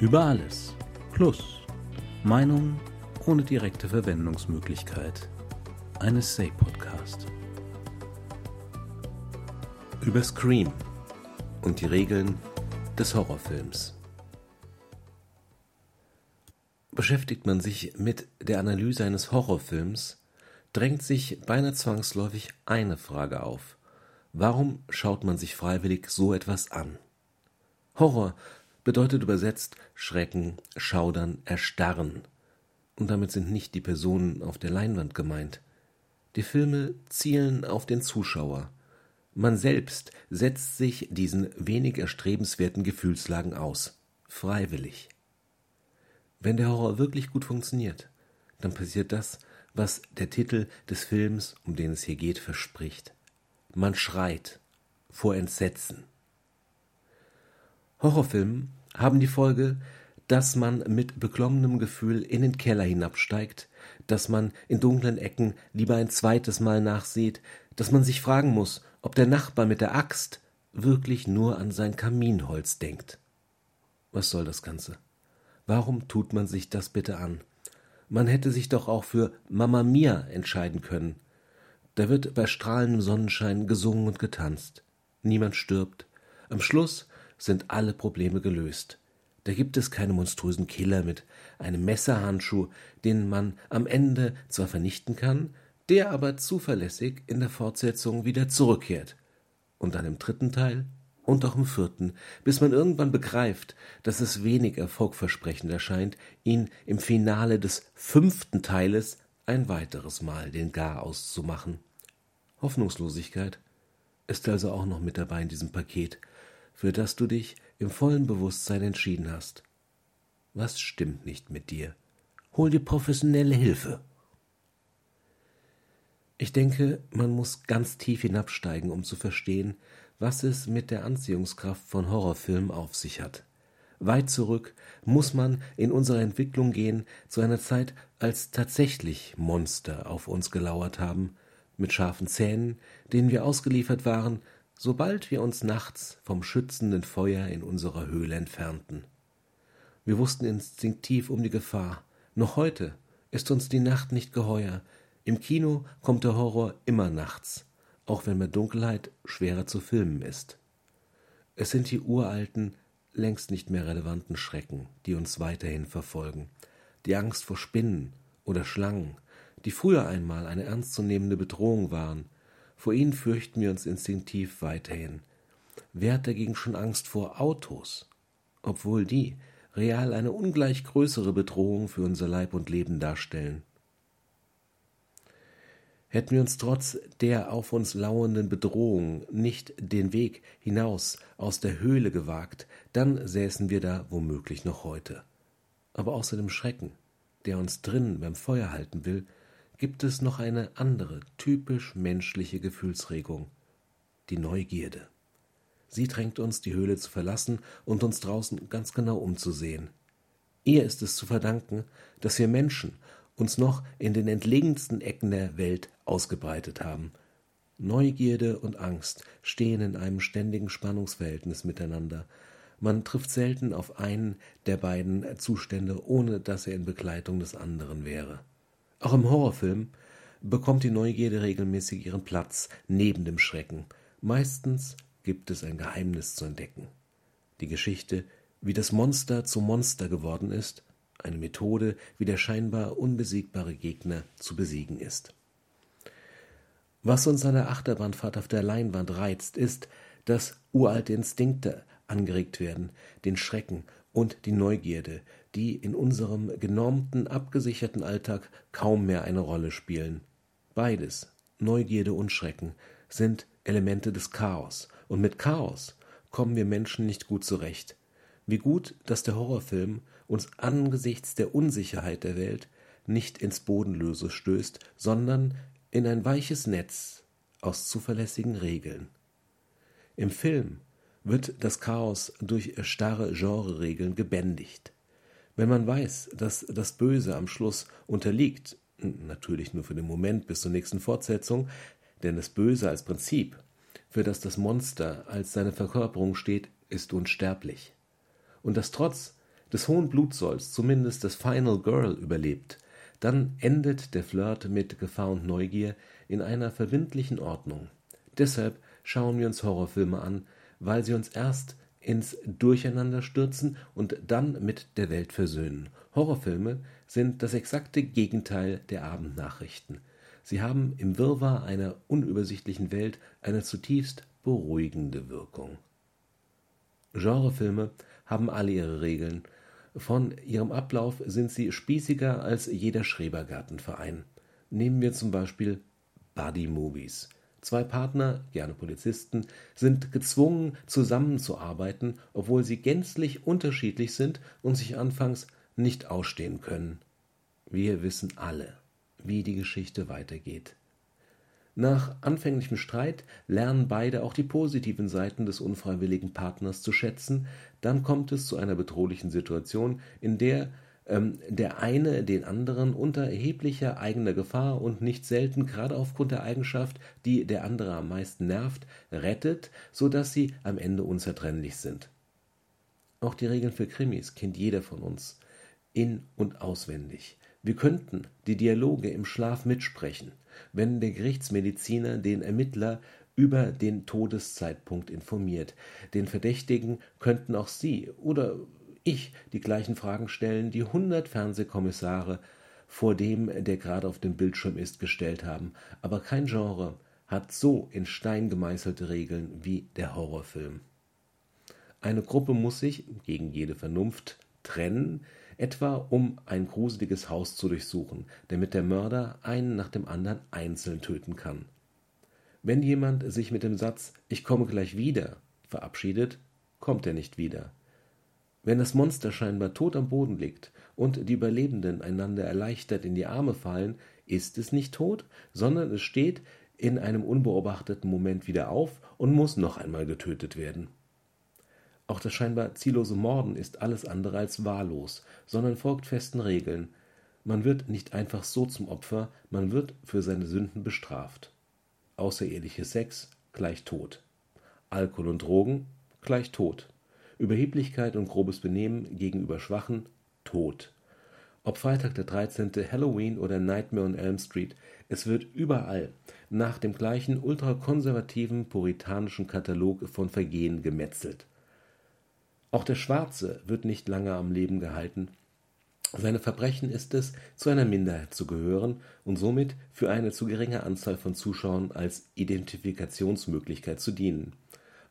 Über alles. Plus Meinung ohne direkte Verwendungsmöglichkeit. Eine Say-Podcast. Über Scream und die Regeln des Horrorfilms. Beschäftigt man sich mit der Analyse eines Horrorfilms, drängt sich beinahe zwangsläufig eine Frage auf. Warum schaut man sich freiwillig so etwas an? Horror bedeutet übersetzt Schrecken, Schaudern, Erstarren. Und damit sind nicht die Personen auf der Leinwand gemeint. Die Filme zielen auf den Zuschauer. Man selbst setzt sich diesen wenig erstrebenswerten Gefühlslagen aus, freiwillig. Wenn der Horror wirklich gut funktioniert, dann passiert das, was der Titel des Films, um den es hier geht, verspricht. Man schreit vor Entsetzen. Horrorfilmen haben die Folge, dass man mit beklommenem Gefühl in den Keller hinabsteigt, dass man in dunklen Ecken lieber ein zweites Mal nachsieht, dass man sich fragen muss, ob der Nachbar mit der Axt wirklich nur an sein Kaminholz denkt. Was soll das Ganze? Warum tut man sich das bitte an? Man hätte sich doch auch für Mamma Mia entscheiden können. Da wird bei strahlendem Sonnenschein gesungen und getanzt. Niemand stirbt. Am Schluss sind alle Probleme gelöst. Da gibt es keine monströsen Killer mit einem Messerhandschuh, den man am Ende zwar vernichten kann, der aber zuverlässig in der Fortsetzung wieder zurückkehrt. Und dann im dritten Teil und auch im vierten, bis man irgendwann begreift, dass es wenig erfolgversprechend erscheint, ihn im Finale des fünften Teiles ein weiteres Mal den Garaus zu machen. Hoffnungslosigkeit ist also auch noch mit dabei in diesem Paket, für das du dich im vollen Bewusstsein entschieden hast. Was stimmt nicht mit dir? Hol dir professionelle Hilfe. Ich denke, man muss ganz tief hinabsteigen, um zu verstehen, was es mit der Anziehungskraft von Horrorfilmen auf sich hat. Weit zurück muss man in unserer Entwicklung gehen zu einer Zeit, als tatsächlich Monster auf uns gelauert haben, mit scharfen Zähnen, denen wir ausgeliefert waren, sobald wir uns nachts vom schützenden Feuer in unserer Höhle entfernten. Wir wussten instinktiv um die Gefahr. Noch heute ist uns die Nacht nicht geheuer. Im Kino kommt der Horror immer nachts, auch wenn bei Dunkelheit schwerer zu filmen ist. Es sind die uralten, längst nicht mehr relevanten Schrecken, die uns weiterhin verfolgen. Die Angst vor Spinnen oder Schlangen, die früher einmal eine ernstzunehmende Bedrohung waren, vor ihnen fürchten wir uns instinktiv weiterhin. Wer hat dagegen schon Angst vor Autos? Obwohl die real eine ungleich größere Bedrohung für unser Leib und Leben darstellen. Hätten wir uns trotz der auf uns lauernden Bedrohung nicht den Weg hinaus aus der Höhle gewagt, dann säßen wir da womöglich noch heute. Aber außer dem Schrecken, der uns drinnen beim Feuer halten will, gibt es noch eine andere, typisch menschliche Gefühlsregung, die Neugierde. Sie drängt uns, die Höhle zu verlassen und uns draußen ganz genau umzusehen. Ihr ist es zu verdanken, dass wir Menschen uns noch in den entlegensten Ecken der Welt ausgebreitet haben. Neugierde und Angst stehen in einem ständigen Spannungsverhältnis miteinander. Man trifft selten auf einen der beiden Zustände, ohne dass er in Begleitung des anderen wäre. Auch im Horrorfilm bekommt die Neugierde regelmäßig ihren Platz neben dem Schrecken. Meistens gibt es ein Geheimnis zu entdecken. Die Geschichte, wie das Monster zum Monster geworden ist, eine Methode, wie der scheinbar unbesiegbare Gegner zu besiegen ist. Was uns an der Achterbahnfahrt auf der Leinwand reizt, ist, dass uralte Instinkte angeregt werden, den Schrecken und die Neugierde, die in unserem genormten, abgesicherten Alltag kaum mehr eine Rolle spielen. Beides, Neugierde und Schrecken, sind Elemente des Chaos, und mit Chaos kommen wir Menschen nicht gut zurecht. Wie gut, dass der Horrorfilm uns angesichts der Unsicherheit der Welt nicht ins Bodenlöse stößt, sondern in ein weiches Netz aus zuverlässigen Regeln. Im Film wird das Chaos durch starre Genreregeln gebändigt. Wenn man weiß, dass das Böse am Schluss unterliegt, natürlich nur für den Moment bis zur nächsten Fortsetzung, denn das Böse als Prinzip, für das das Monster als seine Verkörperung steht, ist unsterblich. Und dass trotz des hohen Blutsolls zumindest das Final Girl überlebt, dann endet der Flirt mit Gefahr und Neugier in einer verbindlichen Ordnung. Deshalb schauen wir uns Horrorfilme an, weil sie uns erst ins Durcheinander stürzen und dann mit der Welt versöhnen. Horrorfilme sind das exakte Gegenteil der Abendnachrichten. Sie haben im Wirrwarr einer unübersichtlichen Welt eine zutiefst beruhigende Wirkung. Genrefilme haben alle ihre Regeln. Von ihrem Ablauf sind sie spießiger als jeder Schrebergartenverein. Nehmen wir zum Beispiel Buddy Movies. Zwei Partner, gerne Polizisten, sind gezwungen zusammenzuarbeiten, obwohl sie gänzlich unterschiedlich sind und sich anfangs nicht ausstehen können. Wir wissen alle, wie die Geschichte weitergeht. Nach anfänglichem Streit lernen beide auch die positiven Seiten des unfreiwilligen Partners zu schätzen, dann kommt es zu einer bedrohlichen Situation, in der ähm, der eine den anderen unter erheblicher eigener Gefahr und nicht selten gerade aufgrund der Eigenschaft, die der andere am meisten nervt, rettet, so dass sie am Ende unzertrennlich sind. Auch die Regeln für Krimis kennt jeder von uns in und auswendig. Wir könnten die Dialoge im Schlaf mitsprechen, wenn der Gerichtsmediziner den Ermittler über den Todeszeitpunkt informiert. Den Verdächtigen könnten auch Sie oder ich die gleichen Fragen stellen, die hundert Fernsehkommissare vor dem, der gerade auf dem Bildschirm ist, gestellt haben. Aber kein Genre hat so in Stein gemeißelte Regeln wie der Horrorfilm. Eine Gruppe muss sich, gegen jede Vernunft, trennen, etwa um ein gruseliges Haus zu durchsuchen, damit der Mörder einen nach dem anderen einzeln töten kann. Wenn jemand sich mit dem Satz Ich komme gleich wieder verabschiedet, kommt er nicht wieder. Wenn das Monster scheinbar tot am Boden liegt und die Überlebenden einander erleichtert in die Arme fallen, ist es nicht tot, sondern es steht in einem unbeobachteten Moment wieder auf und muss noch einmal getötet werden. Auch das scheinbar ziellose Morden ist alles andere als wahllos, sondern folgt festen Regeln. Man wird nicht einfach so zum Opfer, man wird für seine Sünden bestraft. Außereheliche Sex gleich Tod. Alkohol und Drogen gleich Tod. Überheblichkeit und grobes Benehmen gegenüber Schwachen Tod. Ob Freitag der 13., Halloween oder Nightmare on Elm Street, es wird überall nach dem gleichen ultrakonservativen puritanischen Katalog von Vergehen gemetzelt. Auch der Schwarze wird nicht lange am Leben gehalten. Seine Verbrechen ist es, zu einer Minderheit zu gehören und somit für eine zu geringe Anzahl von Zuschauern als Identifikationsmöglichkeit zu dienen.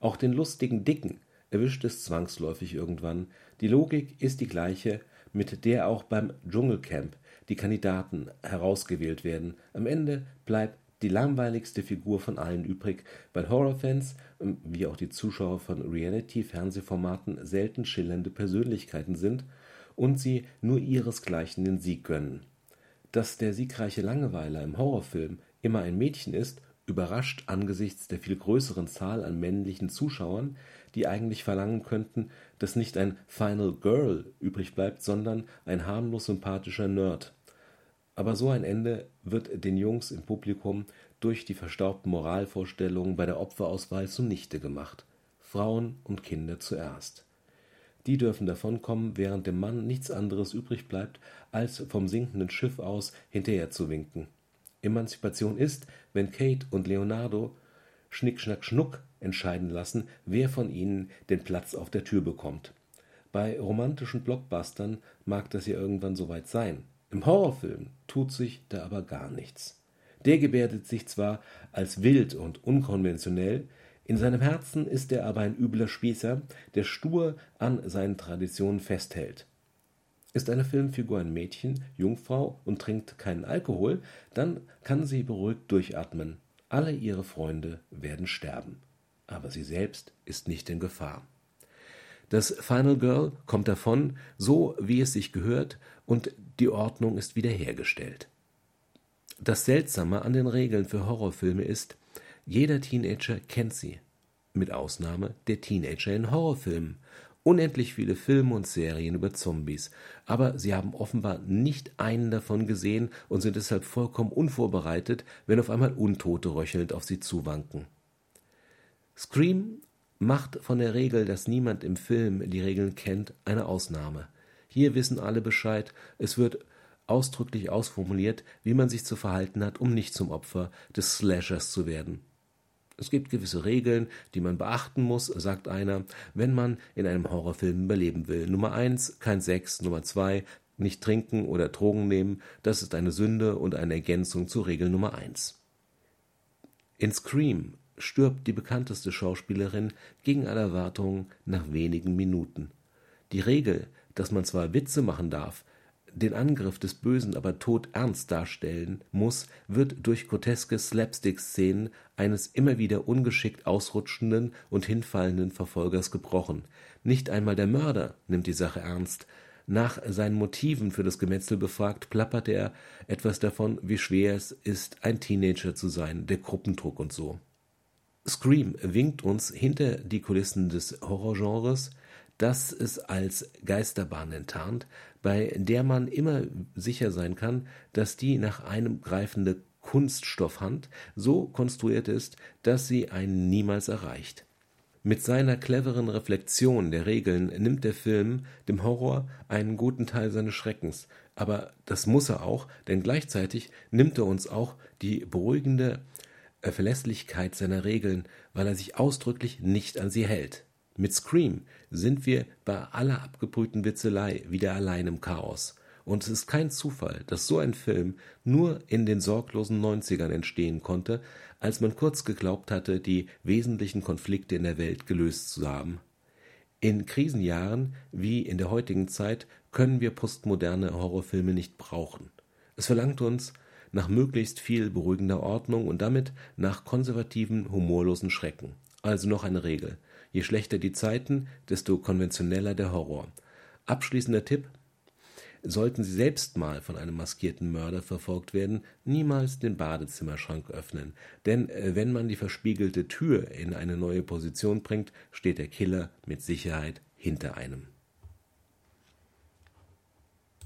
Auch den lustigen Dicken erwischt es zwangsläufig irgendwann. Die Logik ist die gleiche, mit der auch beim Dschungelcamp die Kandidaten herausgewählt werden. Am Ende bleibt die langweiligste Figur von allen übrig, weil Horrorfans, ähm, wie auch die Zuschauer von Reality-Fernsehformaten, selten schillernde Persönlichkeiten sind und sie nur ihresgleichen den Sieg gönnen. Dass der siegreiche Langeweiler im Horrorfilm immer ein Mädchen ist, überrascht angesichts der viel größeren Zahl an männlichen Zuschauern, die eigentlich verlangen könnten, dass nicht ein Final Girl übrig bleibt, sondern ein harmlos sympathischer Nerd. Aber so ein Ende wird den Jungs im Publikum durch die verstaubten Moralvorstellungen bei der Opferauswahl zunichte gemacht. Frauen und Kinder zuerst. Die dürfen davonkommen, während dem Mann nichts anderes übrig bleibt, als vom sinkenden Schiff aus hinterher zu winken. Emanzipation ist, wenn Kate und Leonardo Schnick, Schnack, Schnuck entscheiden lassen, wer von ihnen den Platz auf der Tür bekommt. Bei romantischen Blockbustern mag das ja irgendwann soweit sein. Im Horrorfilm tut sich da aber gar nichts. Der gebärdet sich zwar als wild und unkonventionell, in seinem Herzen ist er aber ein übler Spießer, der stur an seinen Traditionen festhält. Ist eine Filmfigur ein Mädchen, Jungfrau und trinkt keinen Alkohol, dann kann sie beruhigt durchatmen. Alle ihre Freunde werden sterben aber sie selbst ist nicht in Gefahr. Das Final Girl kommt davon, so wie es sich gehört, und die Ordnung ist wiederhergestellt. Das Seltsame an den Regeln für Horrorfilme ist, jeder Teenager kennt sie, mit Ausnahme der Teenager in Horrorfilmen. Unendlich viele Filme und Serien über Zombies, aber sie haben offenbar nicht einen davon gesehen und sind deshalb vollkommen unvorbereitet, wenn auf einmal Untote röchelnd auf sie zuwanken. Scream macht von der Regel, dass niemand im Film die Regeln kennt, eine Ausnahme. Hier wissen alle Bescheid, es wird ausdrücklich ausformuliert, wie man sich zu verhalten hat, um nicht zum Opfer des Slashers zu werden. Es gibt gewisse Regeln, die man beachten muss, sagt einer, wenn man in einem Horrorfilm überleben will. Nummer eins, kein Sex. Nummer zwei, nicht trinken oder Drogen nehmen. Das ist eine Sünde und eine Ergänzung zur Regel Nummer eins. In Scream stirbt die bekannteste Schauspielerin gegen alle Erwartungen nach wenigen Minuten. Die Regel, dass man zwar Witze machen darf, den Angriff des Bösen aber todernst darstellen muss, wird durch groteske Slapstick-Szenen eines immer wieder ungeschickt ausrutschenden und hinfallenden Verfolgers gebrochen. Nicht einmal der Mörder nimmt die Sache ernst. Nach seinen Motiven für das Gemetzel befragt, plappert er etwas davon, wie schwer es ist, ein Teenager zu sein, der Gruppendruck und so. Scream winkt uns hinter die Kulissen des Horrorgenres, das es als Geisterbahn enttarnt, bei der man immer sicher sein kann, dass die nach einem greifende Kunststoffhand so konstruiert ist, dass sie einen niemals erreicht. Mit seiner cleveren Reflexion der Regeln nimmt der Film dem Horror einen guten Teil seines Schreckens, aber das muss er auch, denn gleichzeitig nimmt er uns auch die beruhigende Verlässlichkeit seiner Regeln, weil er sich ausdrücklich nicht an sie hält. Mit Scream sind wir bei aller abgebrühten Witzelei wieder allein im Chaos. Und es ist kein Zufall, dass so ein Film nur in den sorglosen 90ern entstehen konnte, als man kurz geglaubt hatte, die wesentlichen Konflikte in der Welt gelöst zu haben. In Krisenjahren wie in der heutigen Zeit können wir postmoderne Horrorfilme nicht brauchen. Es verlangt uns nach möglichst viel beruhigender Ordnung und damit nach konservativen, humorlosen Schrecken. Also noch eine Regel. Je schlechter die Zeiten, desto konventioneller der Horror. Abschließender Tipp: Sollten Sie selbst mal von einem maskierten Mörder verfolgt werden, niemals den Badezimmerschrank öffnen, denn äh, wenn man die verspiegelte Tür in eine neue Position bringt, steht der Killer mit Sicherheit hinter einem.